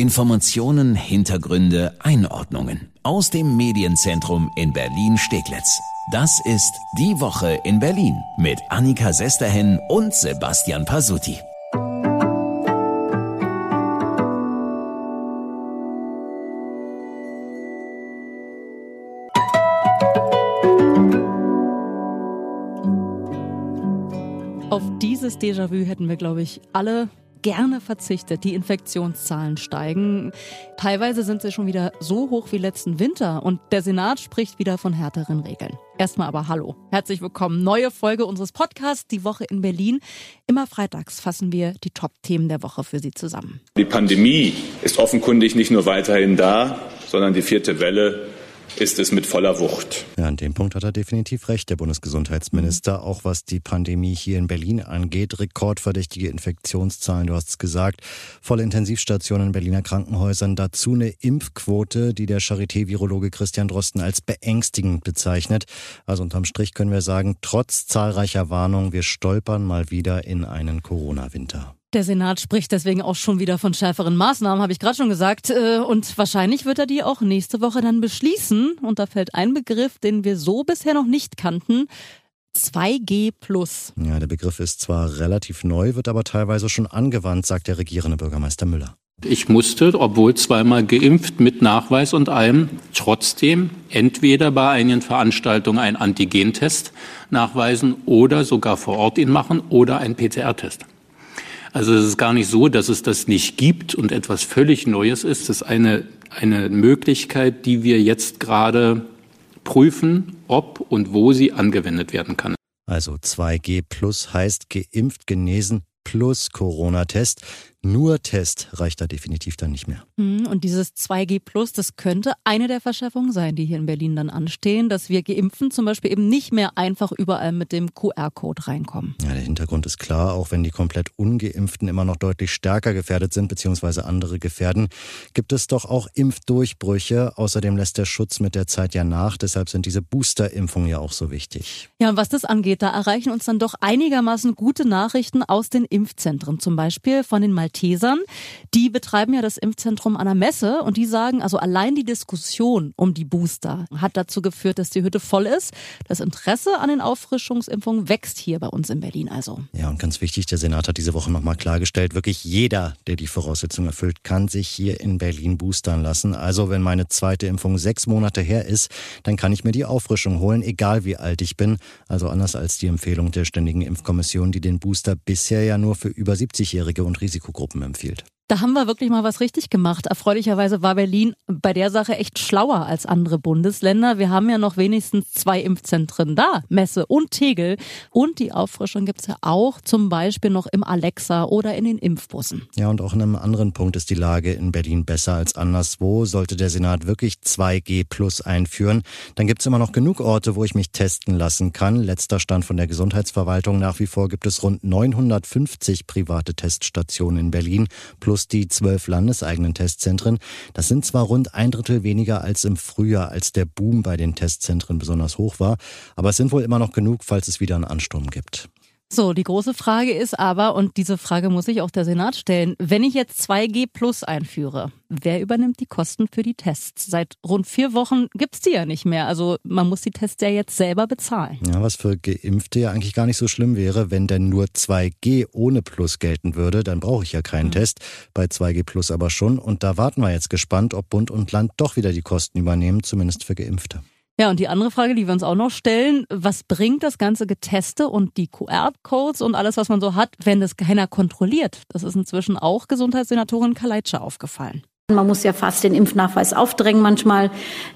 Informationen, Hintergründe, Einordnungen aus dem Medienzentrum in Berlin-Steglitz. Das ist Die Woche in Berlin mit Annika Sesterhen und Sebastian Pasuti. Auf dieses Déjà-vu hätten wir, glaube ich, alle gerne verzichtet. Die Infektionszahlen steigen. Teilweise sind sie schon wieder so hoch wie letzten Winter und der Senat spricht wieder von härteren Regeln. Erstmal aber hallo. Herzlich willkommen. Neue Folge unseres Podcasts, die Woche in Berlin. Immer freitags fassen wir die Top-Themen der Woche für Sie zusammen. Die Pandemie ist offenkundig nicht nur weiterhin da, sondern die vierte Welle ist es mit voller Wucht. Ja, an dem Punkt hat er definitiv recht, der Bundesgesundheitsminister. Auch was die Pandemie hier in Berlin angeht, rekordverdächtige Infektionszahlen, du hast es gesagt, volle Intensivstationen in Berliner Krankenhäusern, dazu eine Impfquote, die der Charité-Virologe Christian Drosten als beängstigend bezeichnet. Also unterm Strich können wir sagen, trotz zahlreicher Warnungen, wir stolpern mal wieder in einen Corona-Winter. Der Senat spricht deswegen auch schon wieder von schärferen Maßnahmen, habe ich gerade schon gesagt. Äh, und wahrscheinlich wird er die auch nächste Woche dann beschließen. Und da fällt ein Begriff, den wir so bisher noch nicht kannten. 2G plus. Ja, der Begriff ist zwar relativ neu, wird aber teilweise schon angewandt, sagt der regierende Bürgermeister Müller. Ich musste, obwohl zweimal geimpft mit Nachweis und allem, trotzdem entweder bei einigen Veranstaltungen einen Antigentest nachweisen oder sogar vor Ort ihn machen oder einen PCR-Test. Also es ist gar nicht so, dass es das nicht gibt und etwas völlig Neues ist. Das ist eine, eine Möglichkeit, die wir jetzt gerade prüfen, ob und wo sie angewendet werden kann. Also 2G plus heißt geimpft, genesen plus Corona-Test. Nur Test reicht da definitiv dann nicht mehr. Hm, und dieses 2G Plus, das könnte eine der Verschärfungen sein, die hier in Berlin dann anstehen, dass wir Geimpfen zum Beispiel eben nicht mehr einfach überall mit dem QR-Code reinkommen. Ja, der Hintergrund ist klar, auch wenn die komplett Ungeimpften immer noch deutlich stärker gefährdet sind, beziehungsweise andere gefährden, gibt es doch auch Impfdurchbrüche. Außerdem lässt der Schutz mit der Zeit ja nach. Deshalb sind diese Boosterimpfungen ja auch so wichtig. Ja, und was das angeht, da erreichen uns dann doch einigermaßen gute Nachrichten aus den Impfzentren, zum Beispiel von den Mal Maltesern. Die betreiben ja das Impfzentrum an der Messe und die sagen, also allein die Diskussion um die Booster hat dazu geführt, dass die Hütte voll ist. Das Interesse an den Auffrischungsimpfungen wächst hier bei uns in Berlin also. Ja, und ganz wichtig, der Senat hat diese Woche nochmal klargestellt, wirklich jeder, der die Voraussetzungen erfüllt, kann sich hier in Berlin boostern lassen. Also wenn meine zweite Impfung sechs Monate her ist, dann kann ich mir die Auffrischung holen, egal wie alt ich bin. Also anders als die Empfehlung der Ständigen Impfkommission, die den Booster bisher ja nur für über 70-Jährige und Risikogruppen Gruppen empfiehlt. Da haben wir wirklich mal was richtig gemacht. Erfreulicherweise war Berlin bei der Sache echt schlauer als andere Bundesländer. Wir haben ja noch wenigstens zwei Impfzentren da, Messe und Tegel. Und die Auffrischung gibt's ja auch zum Beispiel noch im Alexa oder in den Impfbussen. Ja, und auch in einem anderen Punkt ist die Lage in Berlin besser als anderswo. Sollte der Senat wirklich 2G plus einführen, dann gibt's immer noch genug Orte, wo ich mich testen lassen kann. Letzter Stand von der Gesundheitsverwaltung. Nach wie vor gibt es rund 950 private Teststationen in Berlin plus plus die zwölf landeseigenen Testzentren. Das sind zwar rund ein Drittel weniger als im Frühjahr, als der Boom bei den Testzentren besonders hoch war, aber es sind wohl immer noch genug, falls es wieder einen Ansturm gibt. So, die große Frage ist aber, und diese Frage muss sich auch der Senat stellen, wenn ich jetzt 2G Plus einführe, wer übernimmt die Kosten für die Tests? Seit rund vier Wochen gibt's die ja nicht mehr. Also man muss die Tests ja jetzt selber bezahlen. Ja, was für Geimpfte ja eigentlich gar nicht so schlimm wäre, wenn denn nur 2G ohne Plus gelten würde, dann brauche ich ja keinen mhm. Test. Bei 2G Plus aber schon. Und da warten wir jetzt gespannt, ob Bund und Land doch wieder die Kosten übernehmen, zumindest für Geimpfte. Ja, und die andere Frage, die wir uns auch noch stellen, was bringt das ganze Geteste und die QR-Codes und alles, was man so hat, wenn das keiner kontrolliert? Das ist inzwischen auch Gesundheitssenatorin Kaleitsche aufgefallen. Man muss ja fast den Impfnachweis aufdrängen manchmal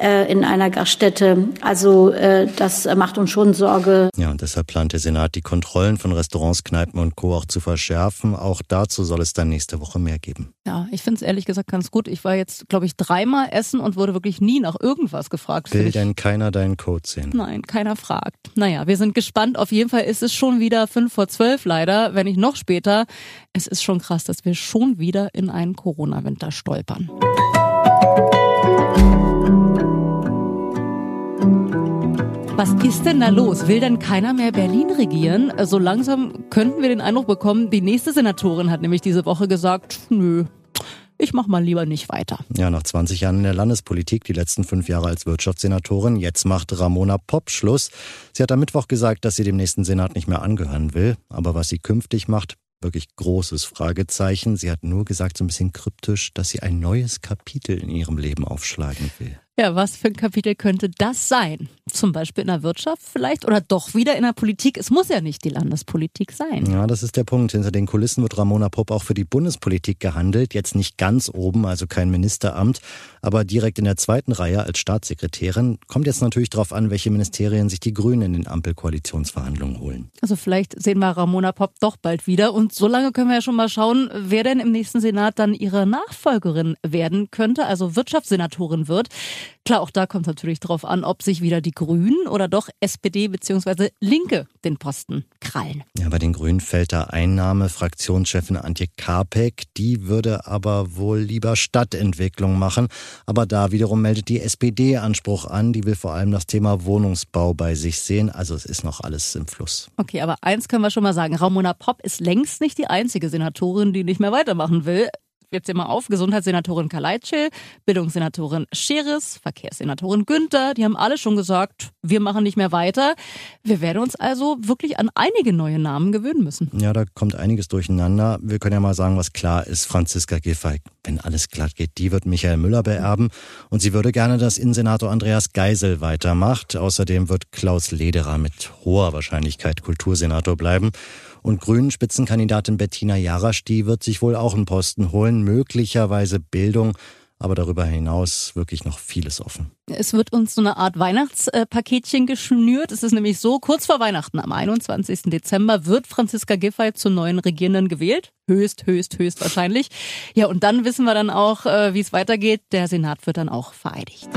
äh, in einer Gaststätte. Also äh, das macht uns schon Sorge. Ja, und deshalb plant der Senat, die Kontrollen von Restaurants, Kneipen und Co. auch zu verschärfen. Auch dazu soll es dann nächste Woche mehr geben. Ja, ich finde es ehrlich gesagt ganz gut. Ich war jetzt, glaube ich, dreimal essen und wurde wirklich nie nach irgendwas gefragt. Will denn keiner deinen Code sehen? Nein, keiner fragt. Naja, wir sind gespannt. Auf jeden Fall ist es schon wieder fünf vor zwölf leider, wenn nicht noch später. Es ist schon krass, dass wir schon wieder in einen Corona-Winter stolpern Was ist denn da los? Will denn keiner mehr Berlin regieren? So langsam könnten wir den Eindruck bekommen, die nächste Senatorin hat nämlich diese Woche gesagt, nö, ich mach mal lieber nicht weiter. Ja, nach 20 Jahren in der Landespolitik, die letzten fünf Jahre als Wirtschaftssenatorin, jetzt macht Ramona Popp Schluss. Sie hat am Mittwoch gesagt, dass sie dem nächsten Senat nicht mehr angehören will. Aber was sie künftig macht, wirklich großes Fragezeichen. Sie hat nur gesagt, so ein bisschen kryptisch, dass sie ein neues Kapitel in ihrem Leben aufschlagen will. Ja, was für ein Kapitel könnte das sein? Zum Beispiel in der Wirtschaft vielleicht oder doch wieder in der Politik? Es muss ja nicht die Landespolitik sein. Ja, das ist der Punkt. Hinter den Kulissen wird Ramona Popp auch für die Bundespolitik gehandelt. Jetzt nicht ganz oben, also kein Ministeramt, aber direkt in der zweiten Reihe als Staatssekretärin. Kommt jetzt natürlich darauf an, welche Ministerien sich die Grünen in den Ampelkoalitionsverhandlungen holen. Also vielleicht sehen wir Ramona Popp doch bald wieder. Und so lange können wir ja schon mal schauen, wer denn im nächsten Senat dann ihre Nachfolgerin werden könnte, also Wirtschaftssenatorin wird. Klar, auch da kommt natürlich drauf an, ob sich wieder die Grünen oder doch SPD bzw. Linke den Posten krallen. Ja, bei den Grünen fällt da Einnahme Fraktionschefin Antje Karpek. Die würde aber wohl lieber Stadtentwicklung machen. Aber da wiederum meldet die SPD Anspruch an. Die will vor allem das Thema Wohnungsbau bei sich sehen. Also es ist noch alles im Fluss. Okay, aber eins können wir schon mal sagen. Ramona Popp ist längst nicht die einzige Senatorin, die nicht mehr weitermachen will jetzt immer auf, Gesundheitssenatorin Kaleitschel, Bildungssenatorin Scheres, Verkehrssenatorin Günther, die haben alle schon gesagt, wir machen nicht mehr weiter. Wir werden uns also wirklich an einige neue Namen gewöhnen müssen. Ja, da kommt einiges durcheinander. Wir können ja mal sagen, was klar ist. Franziska Giffey, wenn alles glatt geht, die wird Michael Müller beerben und sie würde gerne, dass Innensenator Andreas Geisel weitermacht. Außerdem wird Klaus Lederer mit hoher Wahrscheinlichkeit Kultursenator bleiben. Und Grünen Spitzenkandidatin Bettina Jarasch, die wird sich wohl auch einen Posten holen, möglicherweise Bildung. Aber darüber hinaus wirklich noch vieles offen. Es wird uns so eine Art Weihnachtspaketchen geschnürt. Es ist nämlich so, kurz vor Weihnachten am 21. Dezember wird Franziska Giffey zur neuen Regierenden gewählt. Höchst, höchst, höchst wahrscheinlich. Ja, und dann wissen wir dann auch, äh, wie es weitergeht. Der Senat wird dann auch vereidigt.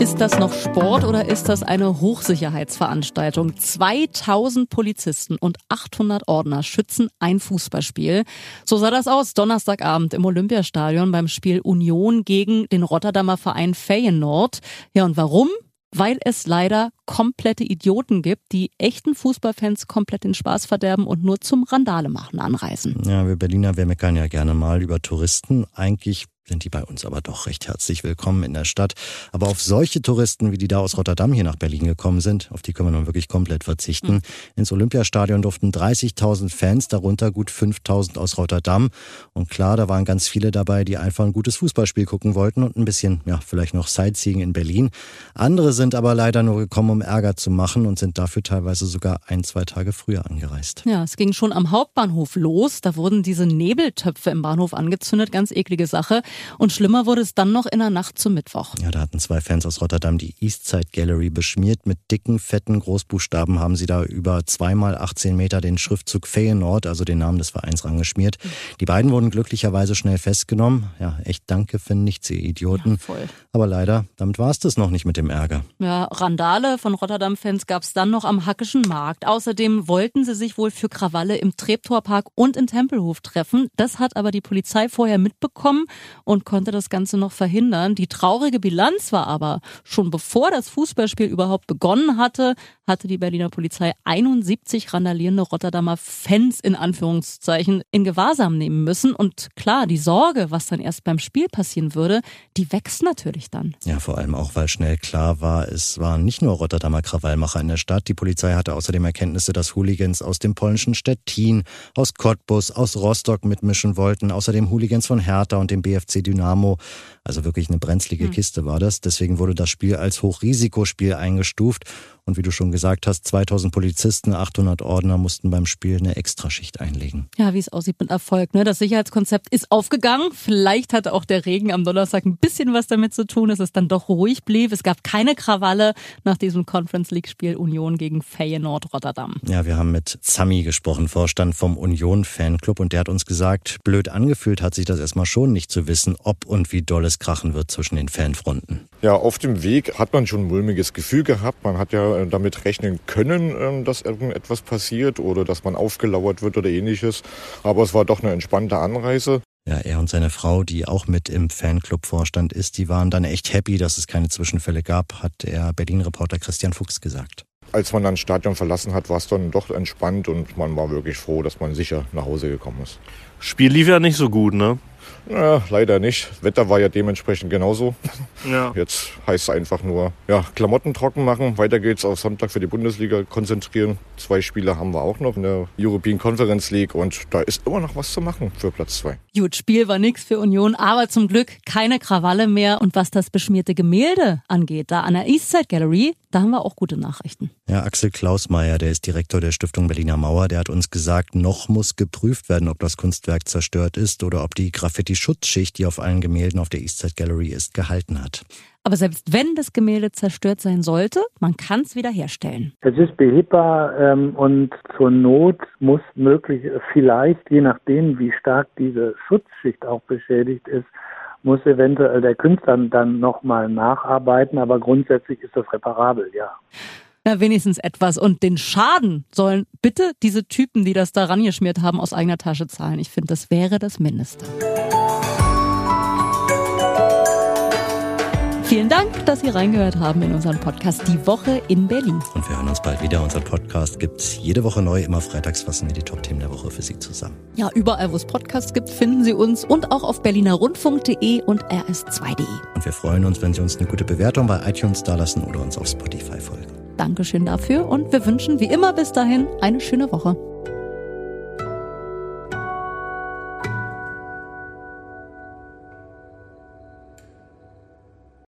Ist das noch Sport oder ist das eine Hochsicherheitsveranstaltung? 2000 Polizisten und 800 Ordner schützen ein Fußballspiel. So sah das aus Donnerstagabend im Olympiastadion beim Spiel Union gegen den Rotterdamer Verein Feyenoord. Ja, und warum? weil es leider komplette Idioten gibt, die echten Fußballfans komplett den Spaß verderben und nur zum Randale machen anreisen. Ja, wir Berliner, wir meckern ja gerne mal über Touristen. Eigentlich sind die bei uns aber doch recht herzlich willkommen in der Stadt. Aber auf solche Touristen, wie die da aus Rotterdam hier nach Berlin gekommen sind, auf die können wir nun wirklich komplett verzichten. Mhm. Ins Olympiastadion durften 30.000 Fans, darunter gut 5.000 aus Rotterdam. Und klar, da waren ganz viele dabei, die einfach ein gutes Fußballspiel gucken wollten und ein bisschen, ja, vielleicht noch Sightseeing in Berlin. Andere sind aber leider nur gekommen, um Ärger zu machen und sind dafür teilweise sogar ein, zwei Tage früher angereist. Ja, es ging schon am Hauptbahnhof los. Da wurden diese Nebeltöpfe im Bahnhof angezündet. Ganz eklige Sache. Und schlimmer wurde es dann noch in der Nacht zum Mittwoch. Ja, da hatten zwei Fans aus Rotterdam die Eastside Gallery beschmiert. Mit dicken, fetten Großbuchstaben haben sie da über zweimal 18 Meter den Schriftzug Feyenoord, also den Namen des Vereins, rangeschmiert. Die beiden wurden glücklicherweise schnell festgenommen. Ja, echt danke für nichts, ihr Idioten. Ja, voll. Aber leider, damit war es das noch nicht mit dem Ärger. Ja, Randale von Rotterdam-Fans gab es dann noch am Hackischen Markt. Außerdem wollten sie sich wohl für Krawalle im Treptorpark und in Tempelhof treffen. Das hat aber die Polizei vorher mitbekommen und konnte das Ganze noch verhindern. Die traurige Bilanz war aber, schon bevor das Fußballspiel überhaupt begonnen hatte, hatte die Berliner Polizei 71 randalierende Rotterdamer Fans in Anführungszeichen in Gewahrsam nehmen müssen. Und klar, die Sorge, was dann erst beim Spiel passieren würde, die wächst natürlich dann. Ja, vor allem auch, weil schnell klar war, es waren nicht nur Rotterdamer Krawallmacher in der Stadt. Die Polizei hatte außerdem Erkenntnisse, dass Hooligans aus dem polnischen Stettin, aus Cottbus, aus Rostock mitmischen wollten. Außerdem Hooligans von Hertha und dem BFC Dynamo. Also wirklich eine brenzlige mhm. Kiste war das. Deswegen wurde das Spiel als Hochrisikospiel eingestuft. Und wie du schon gesagt hast, 2000 Polizisten, 800 Ordner mussten beim Spiel eine Extraschicht einlegen. Ja, wie es aussieht mit Erfolg. Ne? Das Sicherheitskonzept ist aufgegangen. Vielleicht hatte auch der Regen am Donnerstag ein bisschen was damit zu tun, dass es dann doch ruhig blieb. Es gab keine Krawalle nach diesem Conference League Spiel Union gegen Feyenoord Rotterdam. Ja, wir haben mit Sami gesprochen, Vorstand vom Union Fanclub. Und der hat uns gesagt, blöd angefühlt hat sich das erstmal schon nicht zu wissen, ob und wie doll es krachen wird zwischen den Fanfronten. Ja, auf dem Weg hat man schon ein mulmiges Gefühl gehabt. Man hat ja äh, damit rechnen können, ähm, dass irgendetwas passiert oder dass man aufgelauert wird oder ähnliches. Aber es war doch eine entspannte Anreise. Ja, er und seine Frau, die auch mit im Fanclub-Vorstand ist, die waren dann echt happy, dass es keine Zwischenfälle gab, hat der Berlin-Reporter Christian Fuchs gesagt. als man dann das Stadion verlassen hat, war es dann doch entspannt und man war wirklich froh, dass man sicher nach Hause gekommen ist. Spiel lief ja nicht so gut, ne? Ja, leider nicht. Das Wetter war ja dementsprechend genauso. Ja. Jetzt heißt es einfach nur, ja, Klamotten trocken machen. Weiter geht's auf Sonntag für die Bundesliga konzentrieren. Zwei Spiele haben wir auch noch in der European Conference League und da ist immer noch was zu machen für Platz zwei. Gut, Spiel war nix für Union, aber zum Glück keine Krawalle mehr. Und was das beschmierte Gemälde angeht, da an der Eastside Gallery, da haben wir auch gute Nachrichten. Ja, Axel Klausmeier, der ist Direktor der Stiftung Berliner Mauer, der hat uns gesagt, noch muss geprüft werden, ob das Kunstwerk zerstört ist oder ob die Graffiti-Schutzschicht, die auf allen Gemälden auf der Eastside Gallery ist, gehalten hat. Aber selbst wenn das Gemälde zerstört sein sollte, man kann es wiederherstellen. Es ist behebbar ähm, und zur Not muss möglich, vielleicht, je nachdem, wie stark diese Schutzschicht auch beschädigt ist, muss eventuell der Künstler dann nochmal nacharbeiten, aber grundsätzlich ist das reparabel, ja. Na, wenigstens etwas. Und den Schaden sollen bitte diese Typen, die das da rangeschmiert haben, aus eigener Tasche zahlen. Ich finde, das wäre das Mindeste. Vielen Dank, dass Sie reingehört haben in unseren Podcast Die Woche in Berlin. Und wir hören uns bald wieder. Unseren Podcast gibt's jede Woche neu. Immer freitags fassen wir die Top-Themen der Woche für Sie zusammen. Ja, überall, wo es Podcasts gibt, finden Sie uns und auch auf berlinerrundfunk.de und rs2.de. Und wir freuen uns, wenn Sie uns eine gute Bewertung bei iTunes dalassen oder uns auf Spotify folgen. Dankeschön dafür und wir wünschen wie immer bis dahin eine schöne Woche.